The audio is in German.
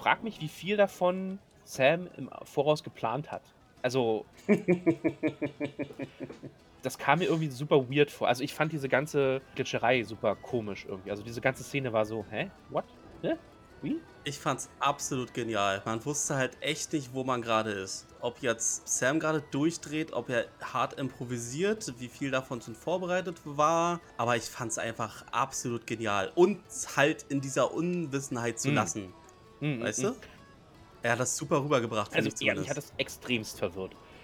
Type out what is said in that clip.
frage mich, wie viel davon Sam im Voraus geplant hat. Also das kam mir irgendwie super weird vor. Also, ich fand diese ganze Glitscherei super komisch irgendwie. Also, diese ganze Szene war so: „Hä? What? Hä? Wie?“ Ich fand's absolut genial. Man wusste halt echt nicht, wo man gerade ist. Ob jetzt Sam gerade durchdreht, ob er hart improvisiert, wie viel davon schon vorbereitet war. Aber ich fand's einfach absolut genial. Und halt in dieser Unwissenheit zu Mhm. lassen. Mhm, Weißt mhm. du? Er hat das super rübergebracht, Also, finde ich ja, mich hat das extremst verwirrt.